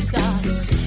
Jesus.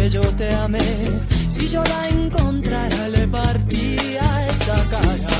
que yo te amé, si yo la encontrara le partía esta cara.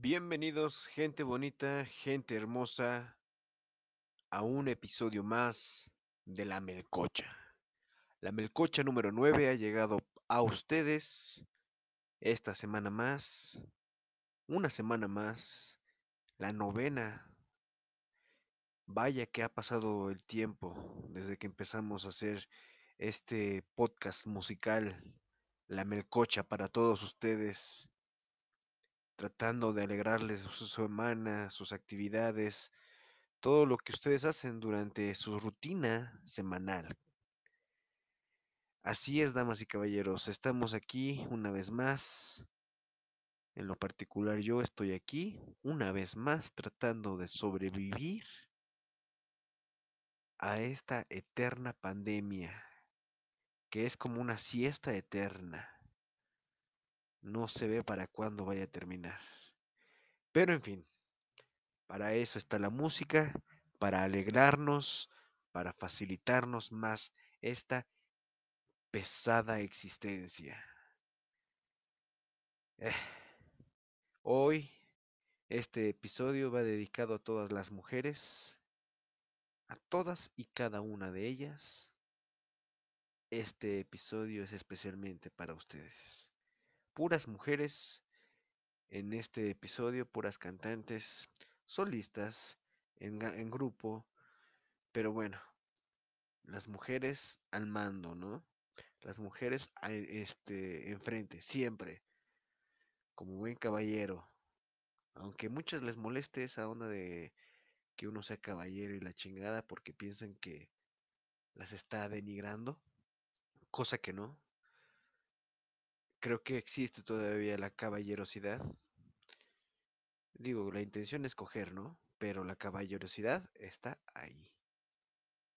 Bienvenidos gente bonita, gente hermosa, a un episodio más de La Melcocha. La Melcocha número 9 ha llegado a ustedes esta semana más, una semana más, la novena. Vaya que ha pasado el tiempo desde que empezamos a hacer este podcast musical, La Melcocha para todos ustedes tratando de alegrarles su semana, sus actividades, todo lo que ustedes hacen durante su rutina semanal. Así es, damas y caballeros, estamos aquí una vez más. En lo particular yo estoy aquí una vez más tratando de sobrevivir a esta eterna pandemia, que es como una siesta eterna. No se ve para cuándo vaya a terminar. Pero en fin, para eso está la música, para alegrarnos, para facilitarnos más esta pesada existencia. Eh, Hoy este episodio va dedicado a todas las mujeres, a todas y cada una de ellas. Este episodio es especialmente para ustedes. Puras mujeres en este episodio, puras cantantes, solistas, en, grupo, pero bueno, las mujeres al mando, ¿no? Las mujeres este, enfrente, siempre, como buen caballero. Aunque muchas les moleste esa onda de que uno sea caballero y la chingada porque piensan que las está denigrando, cosa que no. Creo que existe todavía la caballerosidad. Digo, la intención es coger, ¿no? Pero la caballerosidad está ahí.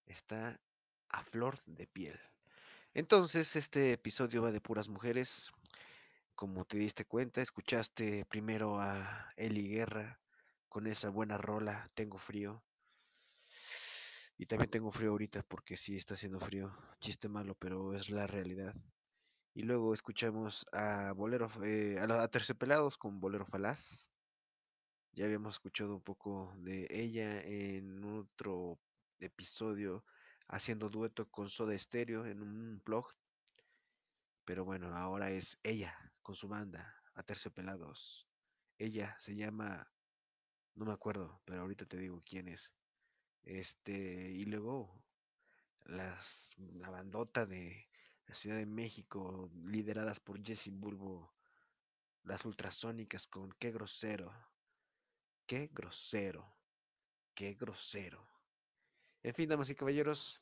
Está a flor de piel. Entonces, este episodio va de puras mujeres. Como te diste cuenta, escuchaste primero a Eli Guerra con esa buena rola, Tengo frío. Y también tengo frío ahorita porque sí está haciendo frío. Chiste malo, pero es la realidad. Y luego escuchamos a Bolero, eh, a, a Terciopelados con Bolero Falaz. Ya habíamos escuchado un poco de ella en otro episodio haciendo dueto con Soda Stereo en un blog. Pero bueno, ahora es ella con su banda, Aterciopelados. Ella se llama, no me acuerdo, pero ahorita te digo quién es. Este, y luego las, la bandota de la Ciudad de México, lideradas por Jesse Bulbo, las ultrasónicas con qué grosero, qué grosero, qué grosero. En fin, damas y caballeros,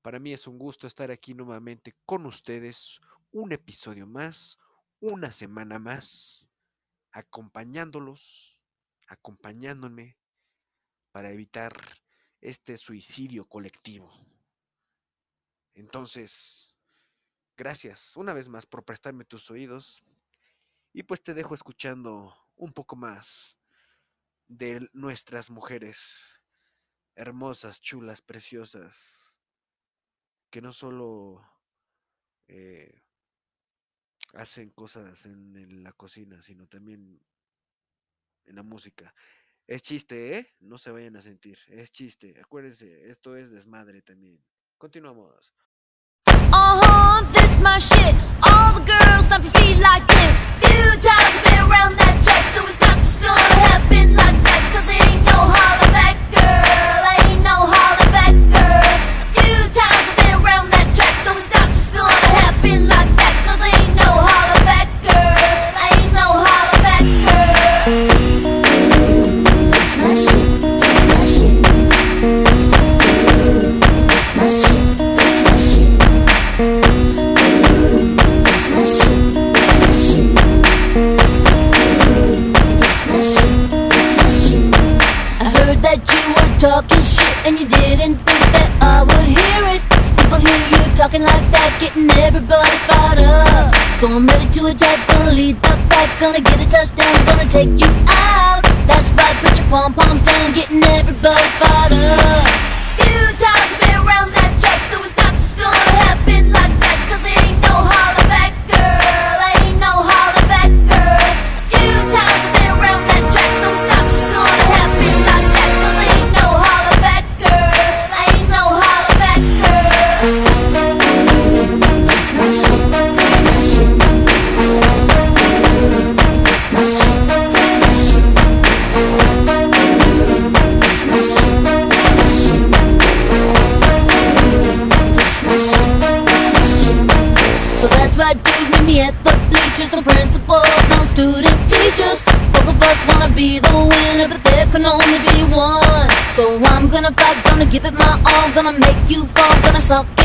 para mí es un gusto estar aquí nuevamente con ustedes, un episodio más, una semana más, acompañándolos, acompañándome para evitar este suicidio colectivo. Entonces, gracias una vez más por prestarme tus oídos y pues te dejo escuchando un poco más de nuestras mujeres hermosas, chulas, preciosas, que no solo eh, hacen cosas en, en la cocina, sino también en la música. Es chiste, ¿eh? No se vayan a sentir. Es chiste. Acuérdense, esto es desmadre también. Continuamos. my shit. All the girls stomp your feet like this. Few times you've been around that track, so it's not just gonna happen like that. Cause it ain't no holler back, girl. Ain't no holler back, girl. A few times you've been around that track, so it's not just gonna happen like blue gonna lead the pack, gonna get a touchdown, gonna take you out. That's right, put your pom poms down, getting everybody fired. gonna make you fall, gonna suck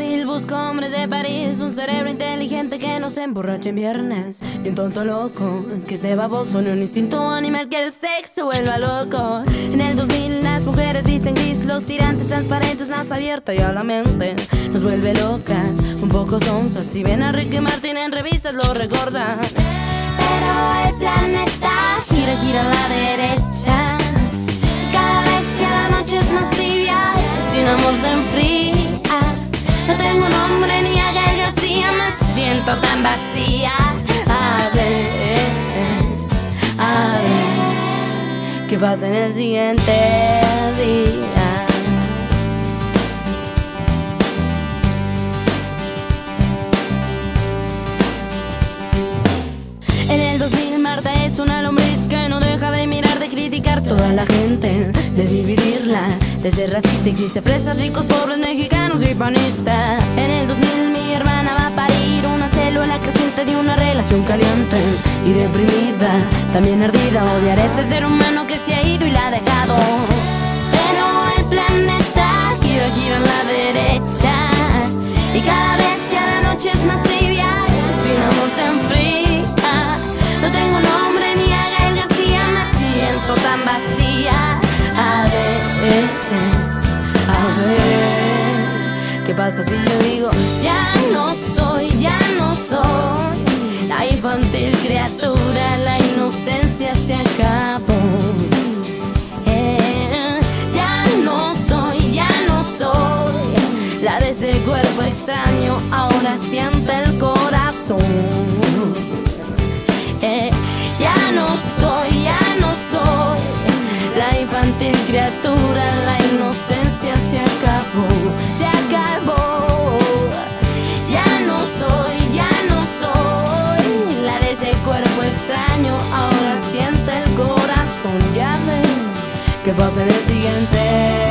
my shit. All en viernes. Ni un tonto loco que esté baboso Ni un instinto animal que el sexo vuelva loco. En el 2000 las mujeres visten gris Los tirantes transparentes más abiertos y a la mente Nos vuelve locas, un poco sonzas Si ven a Ricky Martin en revistas lo recordan. Pero el planeta gira, gira a la derecha. Cada vez ya la noche es más tibia Sin amor se enfría. No nombre ni a García me siento tan vacía. A ver, a ver, ¿qué pasa en el siguiente día? En el 2000 Marta es una lombriz que no deja de mirar, de criticar toda la gente, de dividirla, de ser racista. Existe fresas, ricos, pobres, mexicanos y panistas. En el 2000 mi hermana va a parir una célula creciente de una relación caliente y deprimida, también ardida. Odiar a ese ser humano que se ha ido y la ha dejado. Pero el planeta gira, gira a la derecha y cada vez ya la noche es más trivial. Sin amor se enfría. No tengo nombre ni haga el me siento tan vacía. Eh, eh. A ver, ¿qué pasa si yo digo, ya no soy, ya no soy la infantil criatura, la inocencia se acabó? Eh, ya no soy, ya no soy la de ese cuerpo extraño, ahora siempre el corazón. Eh, ya no soy, ya no soy la infantil criatura. seré el siguiente.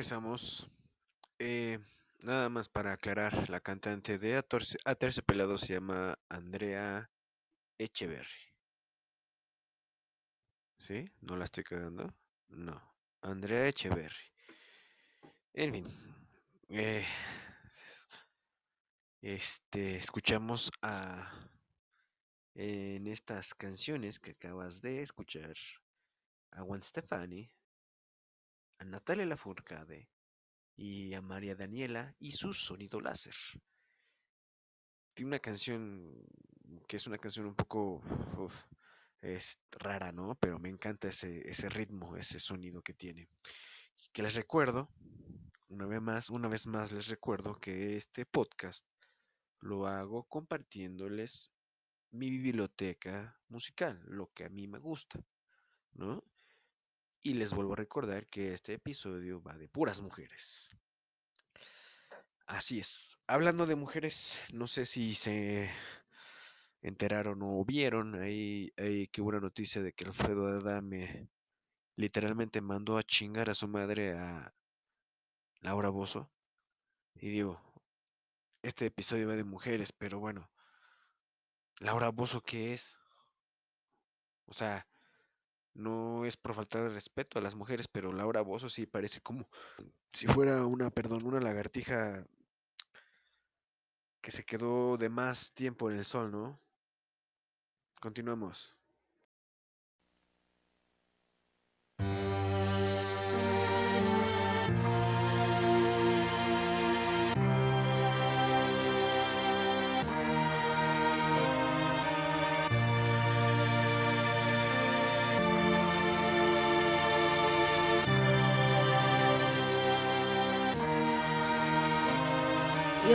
Regresamos. Eh, nada más para aclarar, la cantante de Atorce, Aterciopelado se llama Andrea Echeverry. ¿Sí? ¿No la estoy cagando? No. Andrea Echeverry. En fin. eh, este, escuchamos a... En estas canciones que acabas de escuchar, a Gwen Stefani, a Natalia Lafourcade y a María Daniela y su sonido láser. Tiene una canción que es una canción un poco es rara, ¿no? Pero me encanta ese, ese ritmo, ese sonido que tiene. Que les recuerdo, una vez más, una vez más les recuerdo que este podcast lo hago compartiéndoles mi biblioteca musical, lo que a mí me gusta, ¿no? Y les vuelvo a recordar que este episodio va de puras mujeres. Así es. Hablando de mujeres, no sé si se enteraron o vieron ahí, que hubo una noticia de que Alfredo Adame literalmente mandó a chingar a su madre a Laura Bozo. Y digo, este episodio va de mujeres, pero bueno, Laura Bozo, ¿qué es? O sea, no es por faltar de respeto a las mujeres, pero Laura Bozo sí parece como si fuera una, perdón, una lagartija que se quedó de más tiempo en el sol, ¿no? Continuamos.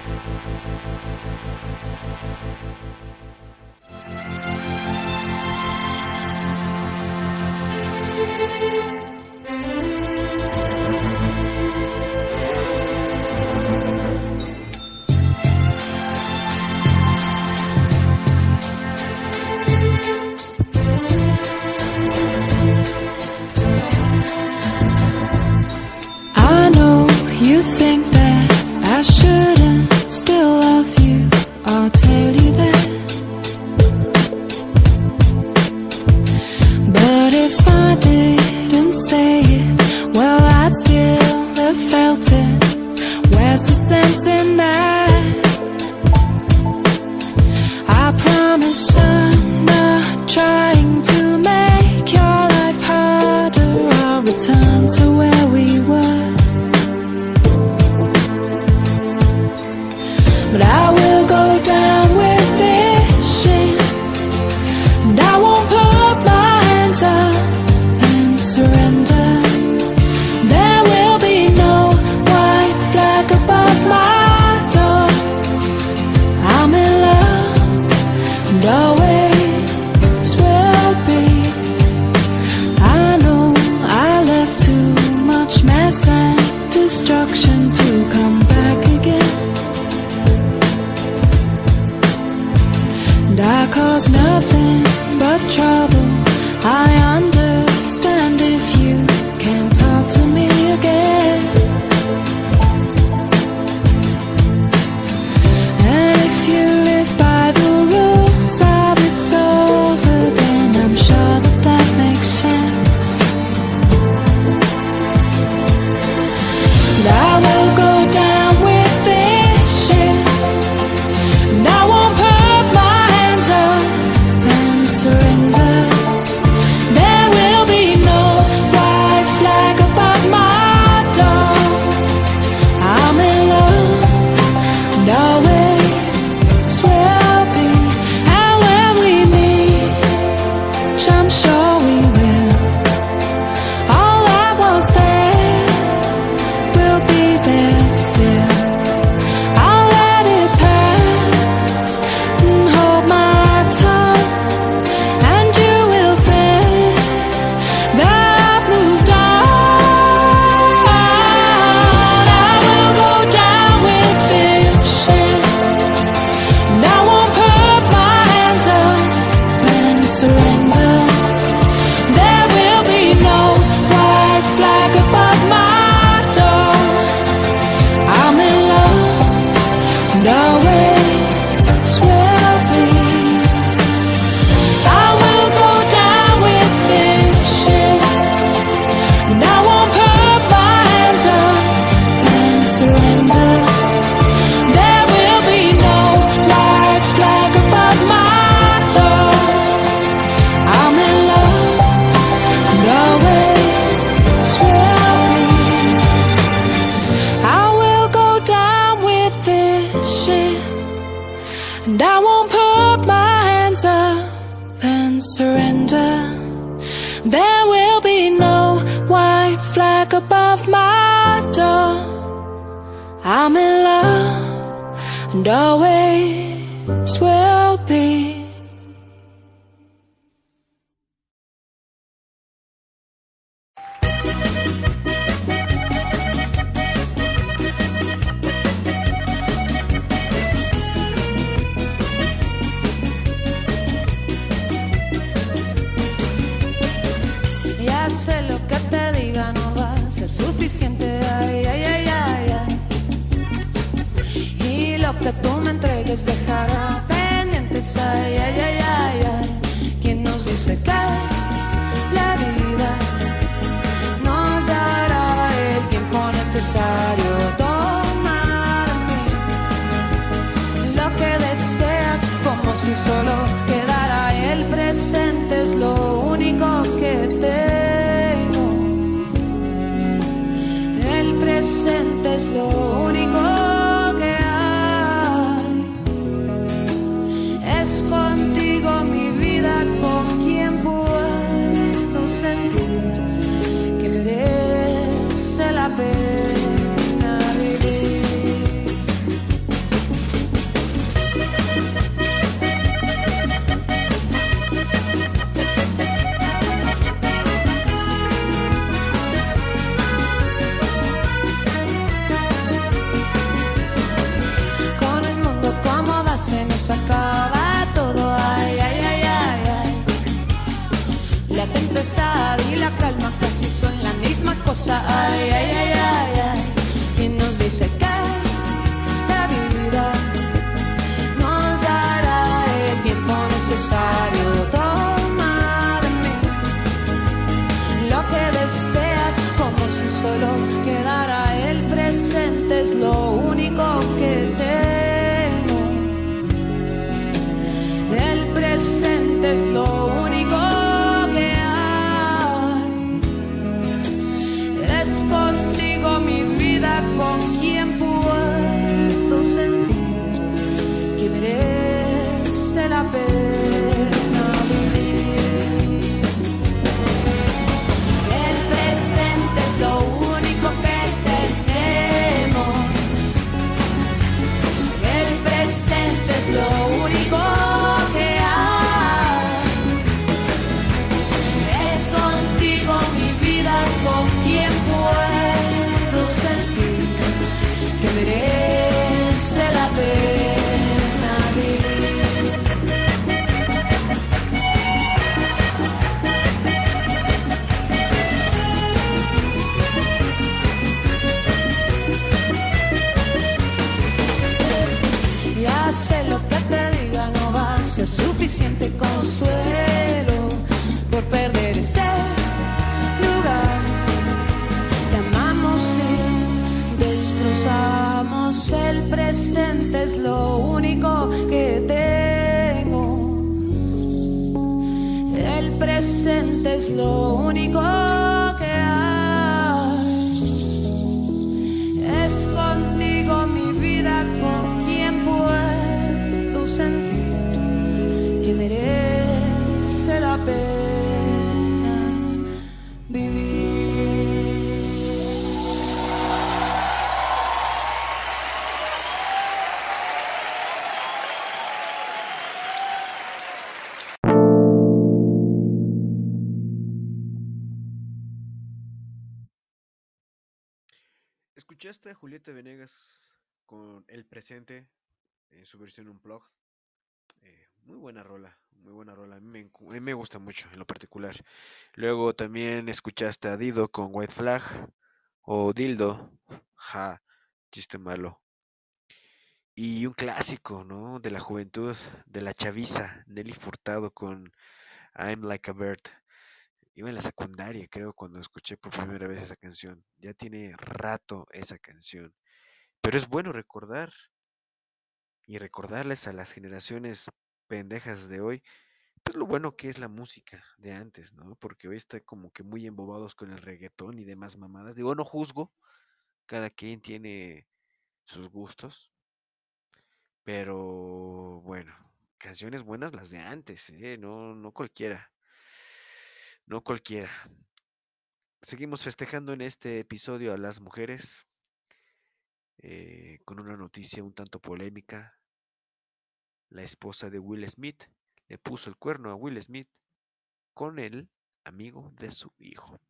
シャンシャンシャンシャンシャン。Vida con quien puedo sentir que merece la pena vivir. ¿Escuchaste a Julieta Venegas con El Presente en su versión Unplugged? Eh, muy buena rola, muy buena rola. A mí me, encu- a mí me gusta mucho en lo particular. Luego también escuchaste a Dido con White Flag o Dildo, ja, chiste malo. Y un clásico, ¿no? De la juventud, de la chaviza, Nelly Furtado con I'm Like a Bird. Iba en la secundaria, creo, cuando escuché por primera vez esa canción. Ya tiene rato esa canción. Pero es bueno recordar y recordarles a las generaciones pendejas de hoy, pues lo bueno que es la música de antes, ¿no? Porque hoy está como que muy embobados con el reggaetón y demás mamadas. Digo, no juzgo, cada quien tiene sus gustos, pero bueno, canciones buenas las de antes, ¿eh? No, no cualquiera, no cualquiera. Seguimos festejando en este episodio a las mujeres eh, con una noticia un tanto polémica. La esposa de Will Smith le puso el cuerno a Will Smith con el amigo de su hijo.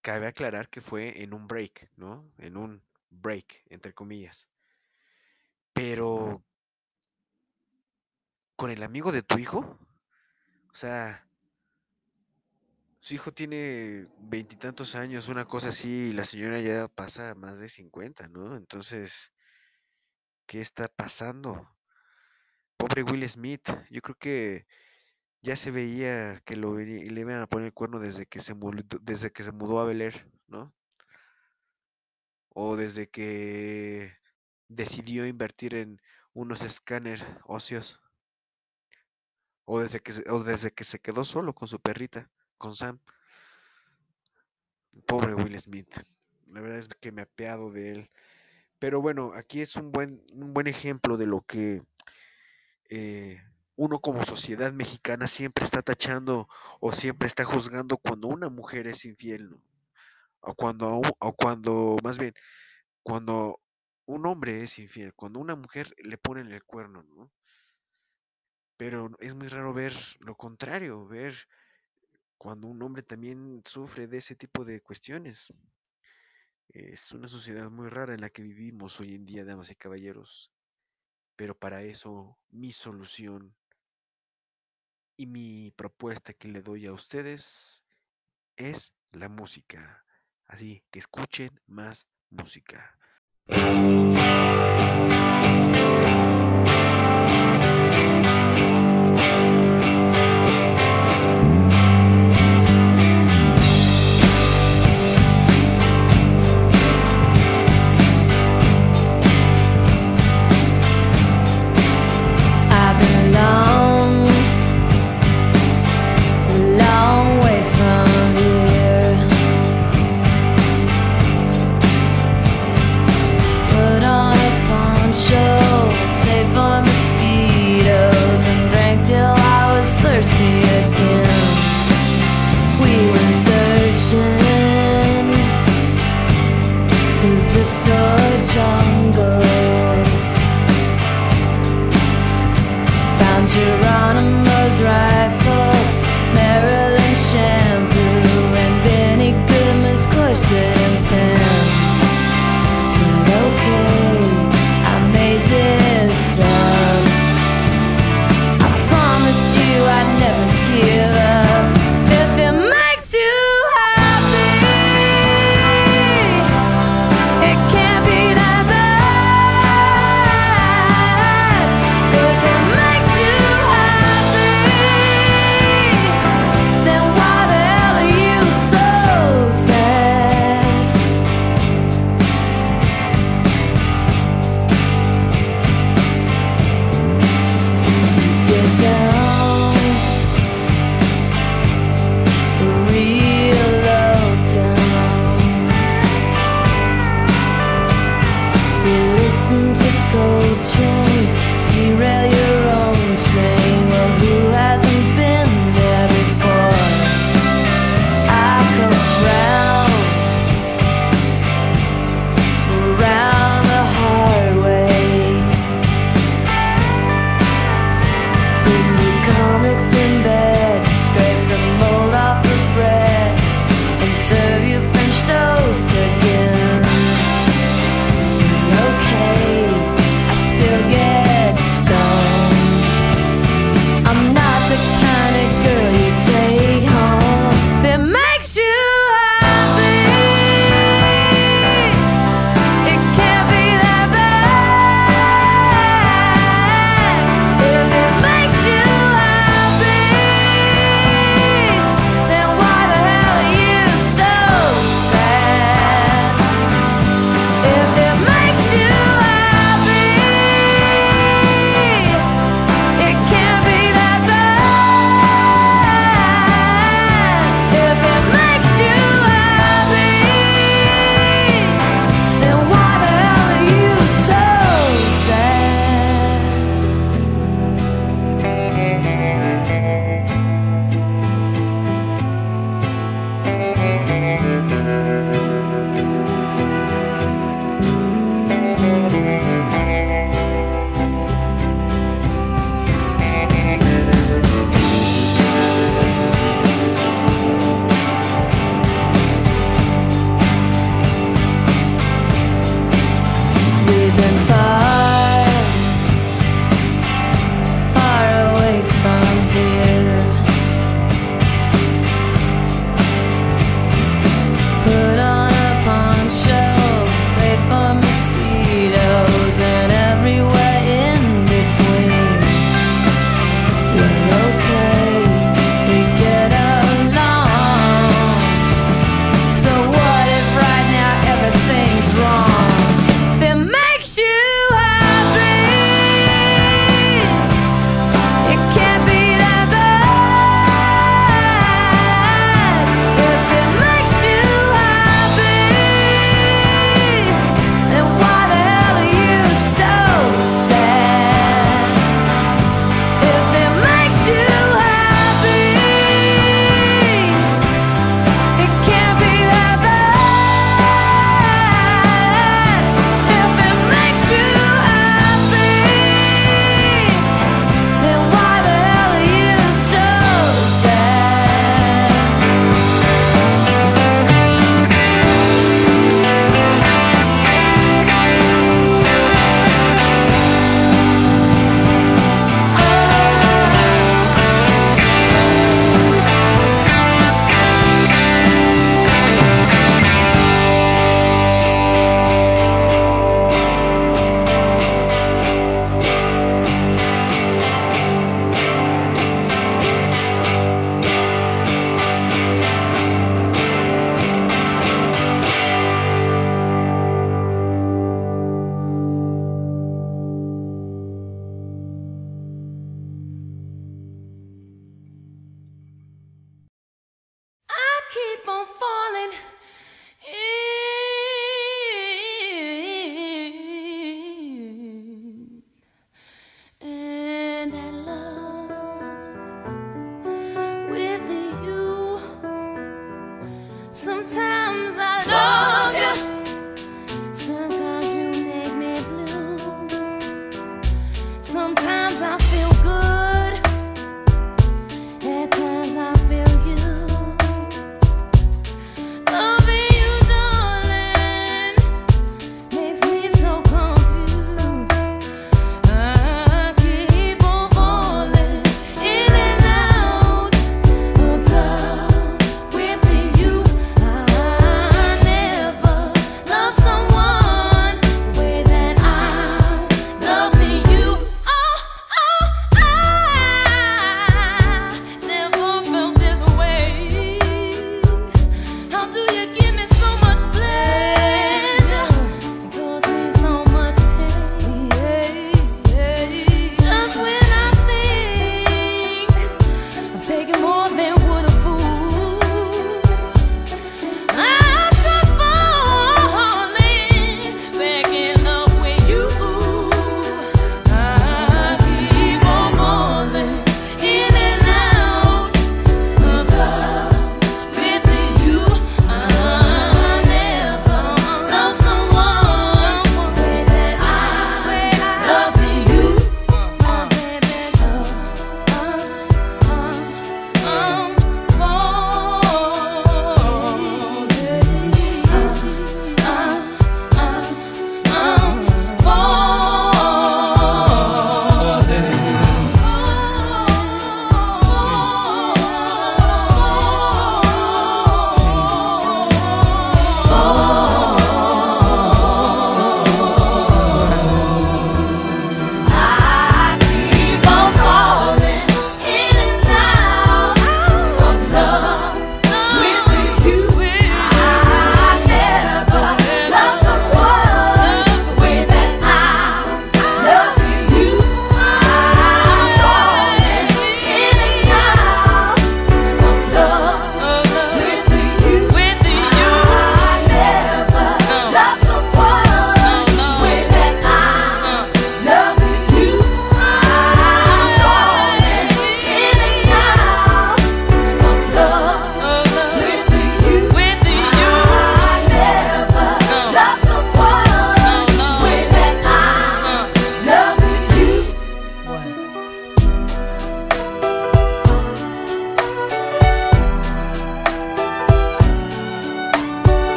Cabe aclarar que fue en un break, ¿no? En un break, entre comillas. Pero con el amigo de tu hijo, o sea, su hijo tiene veintitantos años, una cosa así, y la señora ya pasa más de 50, ¿no? Entonces, ¿qué está pasando? Pobre Will Smith, yo creo que ya se veía que lo le iban a poner el cuerno desde que se mudó, desde que se mudó a Bel Air, ¿no? O desde que decidió invertir en unos escáner óseos. O desde que o desde que se quedó solo con su perrita, con Sam. Pobre Will Smith. La verdad es que me apeado de él. Pero bueno, aquí es un buen, un buen ejemplo de lo que eh, uno como sociedad mexicana siempre está tachando o siempre está juzgando cuando una mujer es infiel. O cuando, o cuando, más bien, cuando un hombre es infiel, cuando una mujer le ponen el cuerno, ¿no? Pero es muy raro ver lo contrario, ver cuando un hombre también sufre de ese tipo de cuestiones. Es una sociedad muy rara en la que vivimos hoy en día, damas y caballeros. Pero para eso mi solución y mi propuesta que le doy a ustedes es la música. Así que escuchen más música.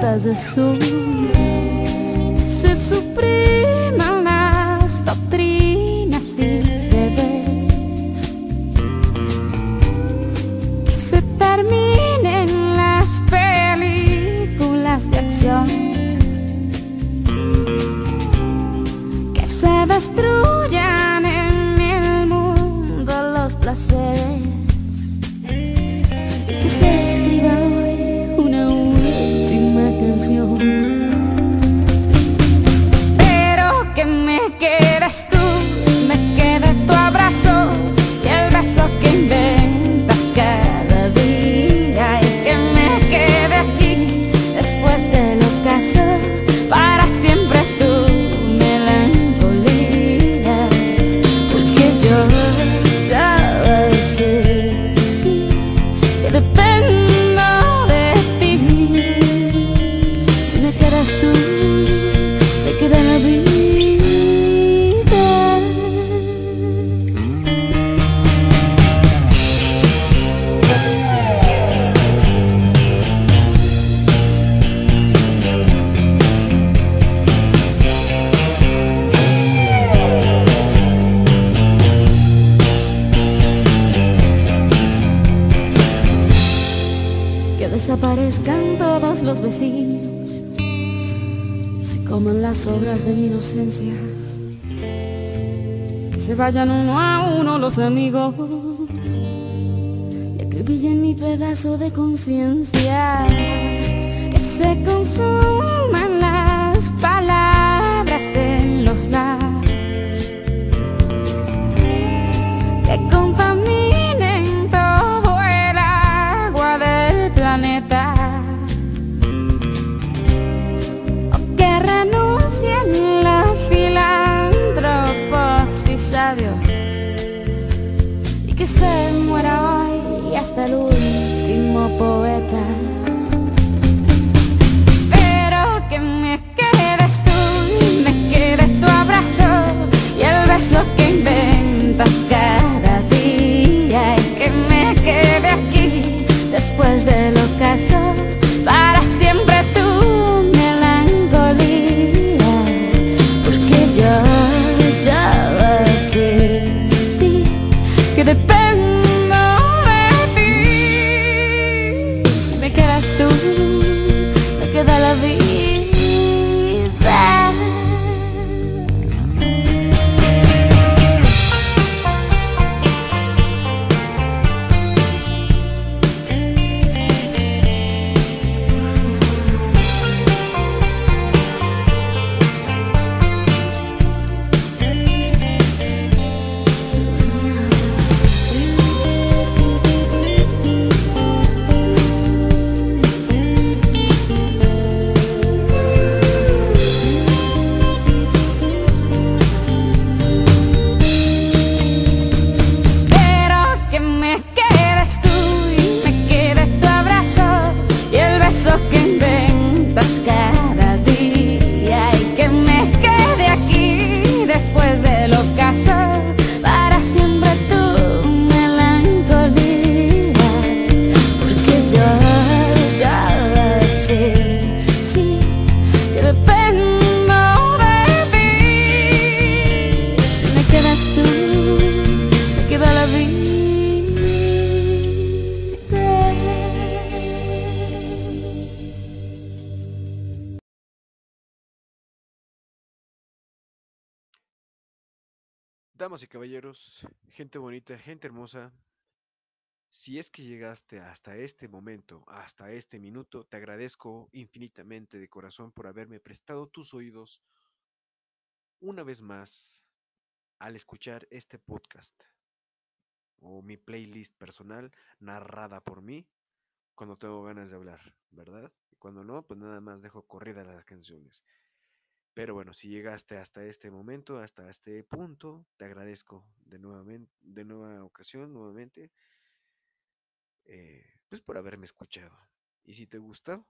estás a subir. 酒 de mi inocencia. Que se vayan uno a uno los amigos y acribillen mi pedazo de conciencia. Que se consuman las palabras en los labios poeta. Pero que me quedes tú, me queda tu abrazo y el beso que inventas cada día. Y que me quede aquí después del ocaso. caballeros, gente bonita, gente hermosa, si es que llegaste hasta este momento, hasta este minuto, te agradezco infinitamente de corazón por haberme prestado tus oídos una vez más al escuchar este podcast o mi playlist personal narrada por mí cuando tengo ganas de hablar, ¿verdad? Y cuando no, pues nada más dejo corridas las canciones. Pero bueno, si llegaste hasta este momento, hasta este punto, te agradezco de, de nueva ocasión, nuevamente, eh, pues por haberme escuchado. Y si te gusta,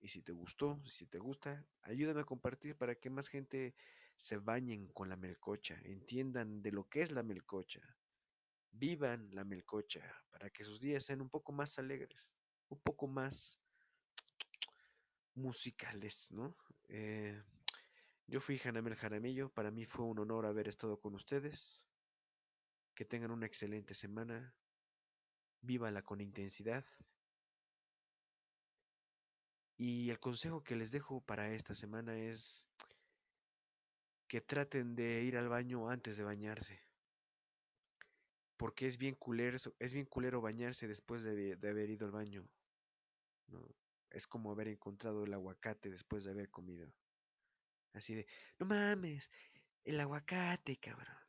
y si te gustó, si te gusta, ayúdame a compartir para que más gente se bañen con la melcocha, entiendan de lo que es la melcocha, vivan la melcocha, para que sus días sean un poco más alegres, un poco más musicales, ¿no? Eh, yo fui Hanamel Jaramillo, para mí fue un honor haber estado con ustedes. Que tengan una excelente semana. Vívala con intensidad. Y el consejo que les dejo para esta semana es que traten de ir al baño antes de bañarse. Porque es bien culero, es bien culero bañarse después de, haber ido al baño. Es como haber encontrado el aguacate después de haber comido. Así de, no mames, el aguacate, cabrón.